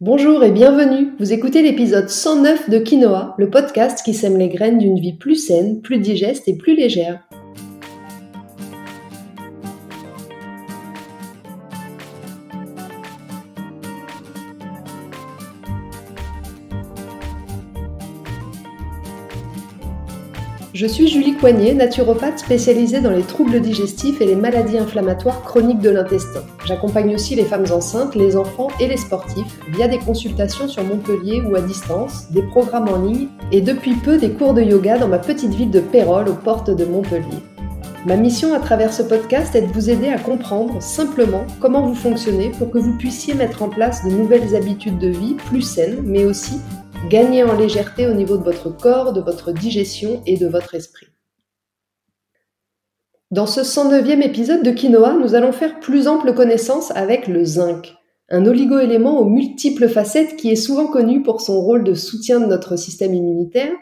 Bonjour et bienvenue. Vous écoutez l'épisode 109 de Quinoa, le podcast qui sème les graines d'une vie plus saine, plus digeste et plus légère. Je suis Julie Coignet, naturopathe spécialisée dans les troubles digestifs et les maladies inflammatoires chroniques de l'intestin. J'accompagne aussi les femmes enceintes, les enfants et les sportifs via des consultations sur Montpellier ou à distance, des programmes en ligne et depuis peu des cours de yoga dans ma petite ville de Pérol aux portes de Montpellier. Ma mission à travers ce podcast est de vous aider à comprendre simplement comment vous fonctionnez pour que vous puissiez mettre en place de nouvelles habitudes de vie plus saines, mais aussi Gagnez en légèreté au niveau de votre corps, de votre digestion et de votre esprit. Dans ce 109e épisode de Quinoa, nous allons faire plus ample connaissance avec le zinc, un oligoélément aux multiples facettes qui est souvent connu pour son rôle de soutien de notre système immunitaire,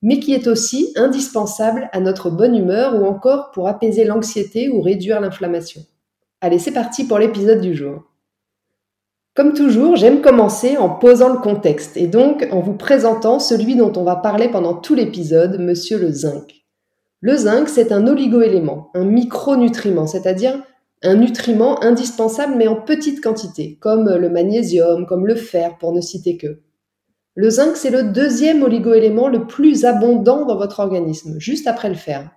mais qui est aussi indispensable à notre bonne humeur ou encore pour apaiser l'anxiété ou réduire l'inflammation. Allez, c'est parti pour l'épisode du jour. Comme toujours, j'aime commencer en posant le contexte et donc en vous présentant celui dont on va parler pendant tout l'épisode, monsieur le zinc. Le zinc, c'est un oligoélément, un micronutriment, c'est-à-dire un nutriment indispensable mais en petite quantité, comme le magnésium, comme le fer, pour ne citer que. Le zinc, c'est le deuxième oligoélément le plus abondant dans votre organisme, juste après le fer.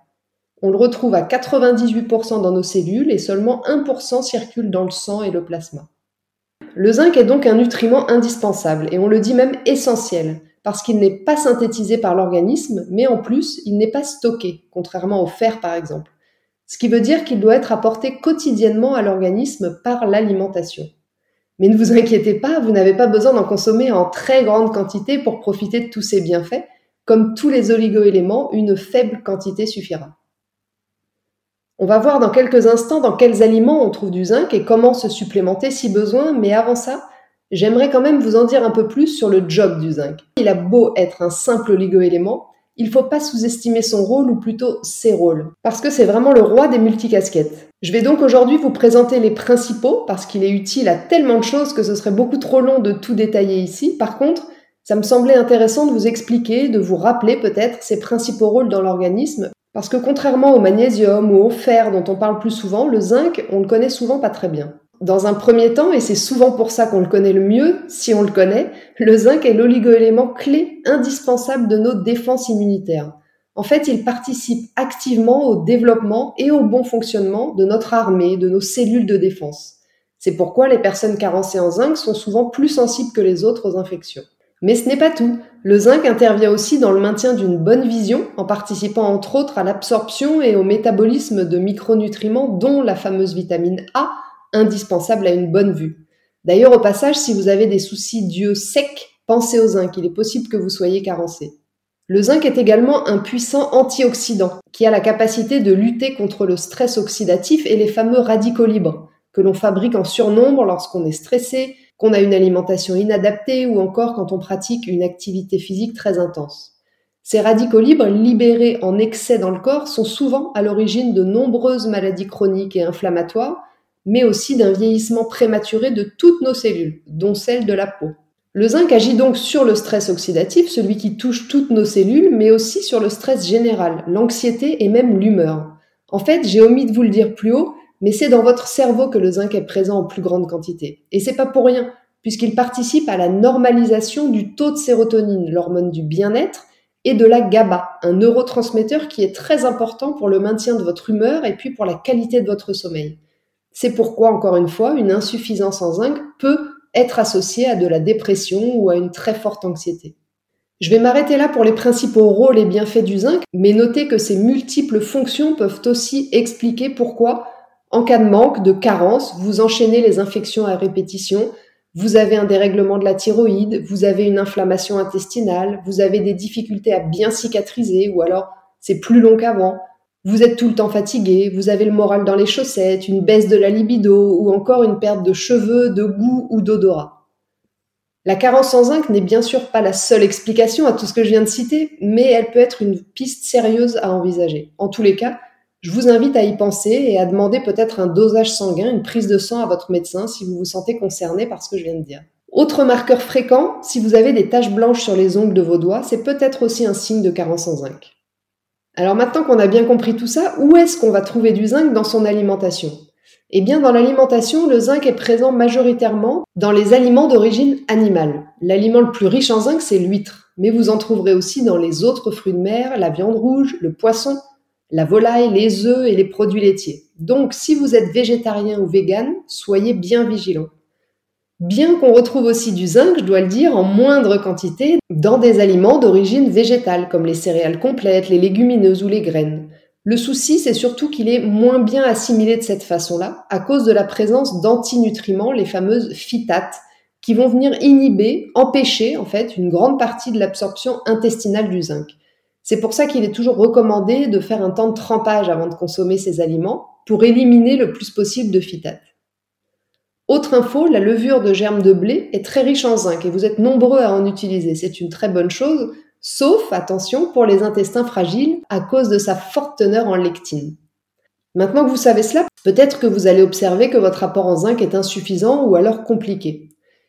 On le retrouve à 98% dans nos cellules et seulement 1% circule dans le sang et le plasma. Le zinc est donc un nutriment indispensable et on le dit même essentiel parce qu'il n'est pas synthétisé par l'organisme, mais en plus, il n'est pas stocké, contrairement au fer par exemple. Ce qui veut dire qu'il doit être apporté quotidiennement à l'organisme par l'alimentation. Mais ne vous inquiétez pas, vous n'avez pas besoin d'en consommer en très grande quantité pour profiter de tous ces bienfaits. Comme tous les oligoéléments, une faible quantité suffira. On va voir dans quelques instants dans quels aliments on trouve du zinc et comment se supplémenter si besoin, mais avant ça, j'aimerais quand même vous en dire un peu plus sur le job du zinc. Il a beau être un simple oligoélément, il faut pas sous-estimer son rôle ou plutôt ses rôles, parce que c'est vraiment le roi des multicasquettes. Je vais donc aujourd'hui vous présenter les principaux, parce qu'il est utile à tellement de choses que ce serait beaucoup trop long de tout détailler ici. Par contre, ça me semblait intéressant de vous expliquer, de vous rappeler peut-être ses principaux rôles dans l'organisme, parce que contrairement au magnésium ou au fer dont on parle plus souvent, le zinc, on le connaît souvent pas très bien. Dans un premier temps, et c'est souvent pour ça qu'on le connaît le mieux, si on le connaît, le zinc est l'oligoélément clé indispensable de nos défenses immunitaires. En fait, il participe activement au développement et au bon fonctionnement de notre armée, de nos cellules de défense. C'est pourquoi les personnes carencées en zinc sont souvent plus sensibles que les autres aux infections. Mais ce n'est pas tout. Le zinc intervient aussi dans le maintien d'une bonne vision, en participant entre autres à l'absorption et au métabolisme de micronutriments, dont la fameuse vitamine A, indispensable à une bonne vue. D'ailleurs, au passage, si vous avez des soucis d'yeux secs, pensez au zinc, il est possible que vous soyez carencé. Le zinc est également un puissant antioxydant, qui a la capacité de lutter contre le stress oxydatif et les fameux radicaux libres, que l'on fabrique en surnombre lorsqu'on est stressé, qu'on a une alimentation inadaptée ou encore quand on pratique une activité physique très intense. Ces radicaux libres libérés en excès dans le corps sont souvent à l'origine de nombreuses maladies chroniques et inflammatoires, mais aussi d'un vieillissement prématuré de toutes nos cellules, dont celle de la peau. Le zinc agit donc sur le stress oxydatif, celui qui touche toutes nos cellules, mais aussi sur le stress général, l'anxiété et même l'humeur. En fait, j'ai omis de vous le dire plus haut, mais c'est dans votre cerveau que le zinc est présent en plus grande quantité. Et c'est pas pour rien, puisqu'il participe à la normalisation du taux de sérotonine, l'hormone du bien-être, et de la GABA, un neurotransmetteur qui est très important pour le maintien de votre humeur et puis pour la qualité de votre sommeil. C'est pourquoi, encore une fois, une insuffisance en zinc peut être associée à de la dépression ou à une très forte anxiété. Je vais m'arrêter là pour les principaux rôles et bienfaits du zinc, mais notez que ces multiples fonctions peuvent aussi expliquer pourquoi en cas de manque, de carence, vous enchaînez les infections à répétition, vous avez un dérèglement de la thyroïde, vous avez une inflammation intestinale, vous avez des difficultés à bien cicatriser ou alors c'est plus long qu'avant, vous êtes tout le temps fatigué, vous avez le moral dans les chaussettes, une baisse de la libido ou encore une perte de cheveux, de goût ou d'odorat. La carence en zinc n'est bien sûr pas la seule explication à tout ce que je viens de citer, mais elle peut être une piste sérieuse à envisager. En tous les cas, je vous invite à y penser et à demander peut-être un dosage sanguin, une prise de sang à votre médecin si vous vous sentez concerné par ce que je viens de dire. Autre marqueur fréquent, si vous avez des taches blanches sur les ongles de vos doigts, c'est peut-être aussi un signe de carence en zinc. Alors maintenant qu'on a bien compris tout ça, où est-ce qu'on va trouver du zinc dans son alimentation? Eh bien dans l'alimentation, le zinc est présent majoritairement dans les aliments d'origine animale. L'aliment le plus riche en zinc, c'est l'huître, mais vous en trouverez aussi dans les autres fruits de mer, la viande rouge, le poisson, la volaille, les œufs et les produits laitiers. Donc si vous êtes végétarien ou vegan, soyez bien vigilant. Bien qu'on retrouve aussi du zinc, je dois le dire, en moindre quantité dans des aliments d'origine végétale, comme les céréales complètes, les légumineuses ou les graines. Le souci, c'est surtout qu'il est moins bien assimilé de cette façon-là, à cause de la présence d'antinutriments, les fameuses phytates, qui vont venir inhiber, empêcher en fait une grande partie de l'absorption intestinale du zinc. C'est pour ça qu'il est toujours recommandé de faire un temps de trempage avant de consommer ces aliments pour éliminer le plus possible de phytates. Autre info, la levure de germe de blé est très riche en zinc et vous êtes nombreux à en utiliser. C'est une très bonne chose, sauf, attention, pour les intestins fragiles à cause de sa forte teneur en lectine. Maintenant que vous savez cela, peut-être que vous allez observer que votre apport en zinc est insuffisant ou alors compliqué.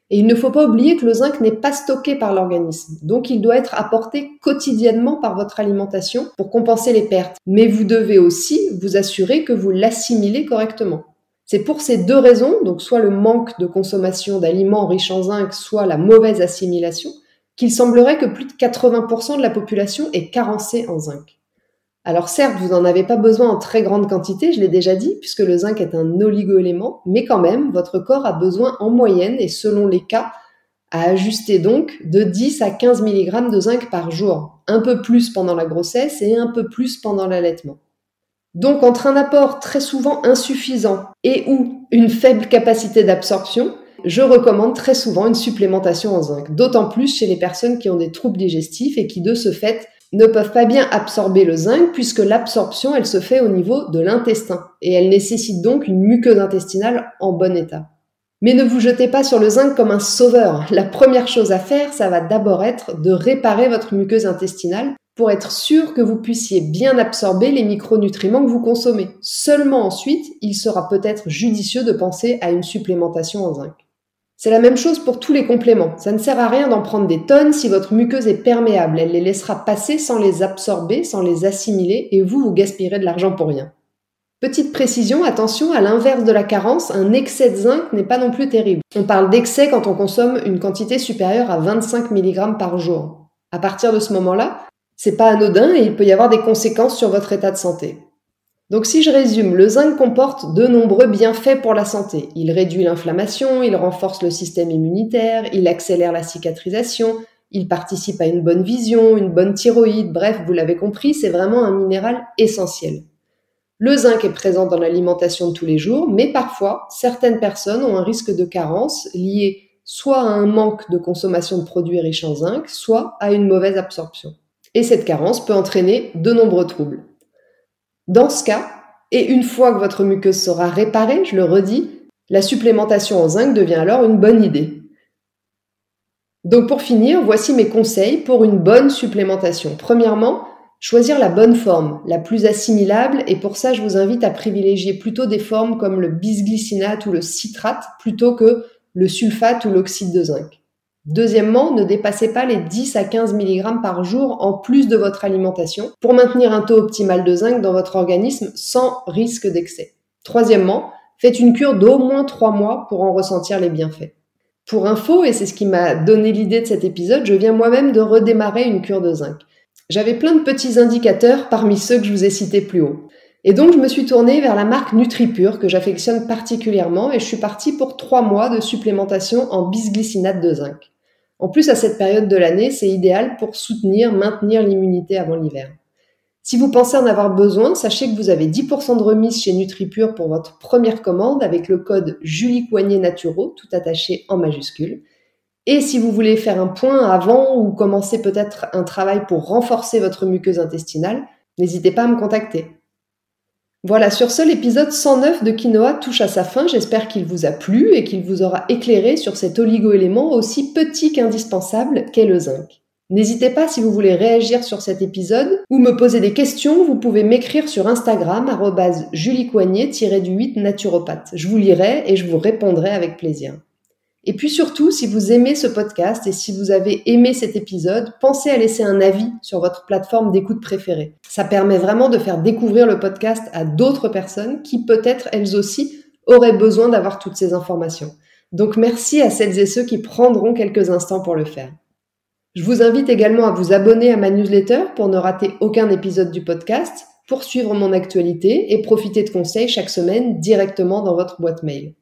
Et il ne faut pas oublier que le zinc n'est pas stocké par l'organisme, donc il doit être apporté quotidiennement par votre alimentation pour compenser les pertes. Mais vous devez aussi vous assurer que vous l'assimilez correctement. C'est pour ces deux raisons, donc soit le manque de consommation d'aliments riches en zinc, soit la mauvaise assimilation, qu'il semblerait que plus de 80% de la population est carencée en zinc. Alors certes, vous n'en avez pas besoin en très grande quantité, je l'ai déjà dit, puisque le zinc est un oligoélément, mais quand même, votre corps a besoin en moyenne, et selon les cas, à ajuster donc de 10 à 15 mg de zinc par jour, un peu plus pendant la grossesse et un peu plus pendant l'allaitement. Donc entre un apport très souvent insuffisant et ou une faible capacité d'absorption, je recommande très souvent une supplémentation en zinc, d'autant plus chez les personnes qui ont des troubles digestifs et qui de ce fait ne peuvent pas bien absorber le zinc puisque l'absorption elle se fait au niveau de l'intestin et elle nécessite donc une muqueuse intestinale en bon état. Mais ne vous jetez pas sur le zinc comme un sauveur. La première chose à faire, ça va d'abord être de réparer votre muqueuse intestinale pour être sûr que vous puissiez bien absorber les micronutriments que vous consommez. Seulement ensuite, il sera peut-être judicieux de penser à une supplémentation en zinc. C'est la même chose pour tous les compléments. Ça ne sert à rien d'en prendre des tonnes si votre muqueuse est perméable. Elle les laissera passer sans les absorber, sans les assimiler, et vous, vous gaspillerez de l'argent pour rien. Petite précision, attention, à l'inverse de la carence, un excès de zinc n'est pas non plus terrible. On parle d'excès quand on consomme une quantité supérieure à 25 mg par jour. À partir de ce moment-là, c'est pas anodin et il peut y avoir des conséquences sur votre état de santé. Donc si je résume, le zinc comporte de nombreux bienfaits pour la santé. Il réduit l'inflammation, il renforce le système immunitaire, il accélère la cicatrisation, il participe à une bonne vision, une bonne thyroïde, bref, vous l'avez compris, c'est vraiment un minéral essentiel. Le zinc est présent dans l'alimentation de tous les jours, mais parfois, certaines personnes ont un risque de carence lié soit à un manque de consommation de produits riches en zinc, soit à une mauvaise absorption et cette carence peut entraîner de nombreux troubles. Dans ce cas, et une fois que votre muqueuse sera réparée, je le redis, la supplémentation en zinc devient alors une bonne idée. Donc pour finir, voici mes conseils pour une bonne supplémentation. Premièrement, choisir la bonne forme, la plus assimilable, et pour ça je vous invite à privilégier plutôt des formes comme le bisglycinate ou le citrate plutôt que le sulfate ou l'oxyde de zinc. Deuxièmement, ne dépassez pas les 10 à 15 mg par jour en plus de votre alimentation pour maintenir un taux optimal de zinc dans votre organisme sans risque d'excès. Troisièmement, faites une cure d'au moins 3 mois pour en ressentir les bienfaits. Pour info, et c'est ce qui m'a donné l'idée de cet épisode, je viens moi-même de redémarrer une cure de zinc. J'avais plein de petits indicateurs parmi ceux que je vous ai cités plus haut. Et donc je me suis tournée vers la marque NutriPure que j'affectionne particulièrement et je suis partie pour 3 mois de supplémentation en bisglycinate de zinc. En plus, à cette période de l'année, c'est idéal pour soutenir, maintenir l'immunité avant l'hiver. Si vous pensez en avoir besoin, sachez que vous avez 10% de remise chez NutriPure pour votre première commande avec le code Julie Coignet Naturo, tout attaché en majuscule. Et si vous voulez faire un point avant ou commencer peut-être un travail pour renforcer votre muqueuse intestinale, n'hésitez pas à me contacter. Voilà, sur ce, l'épisode 109 de Quinoa touche à sa fin. J'espère qu'il vous a plu et qu'il vous aura éclairé sur cet oligo-élément aussi petit qu'indispensable qu'est le zinc. N'hésitez pas si vous voulez réagir sur cet épisode ou me poser des questions, vous pouvez m'écrire sur Instagram juliecoignet-du8 naturopathe. Je vous lirai et je vous répondrai avec plaisir. Et puis surtout, si vous aimez ce podcast et si vous avez aimé cet épisode, pensez à laisser un avis sur votre plateforme d'écoute préférée. Ça permet vraiment de faire découvrir le podcast à d'autres personnes qui peut-être elles aussi auraient besoin d'avoir toutes ces informations. Donc merci à celles et ceux qui prendront quelques instants pour le faire. Je vous invite également à vous abonner à ma newsletter pour ne rater aucun épisode du podcast, poursuivre mon actualité et profiter de conseils chaque semaine directement dans votre boîte mail.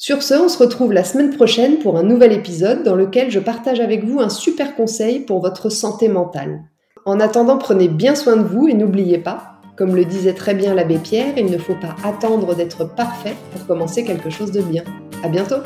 Sur ce, on se retrouve la semaine prochaine pour un nouvel épisode dans lequel je partage avec vous un super conseil pour votre santé mentale. En attendant, prenez bien soin de vous et n'oubliez pas, comme le disait très bien l'abbé Pierre, il ne faut pas attendre d'être parfait pour commencer quelque chose de bien. À bientôt!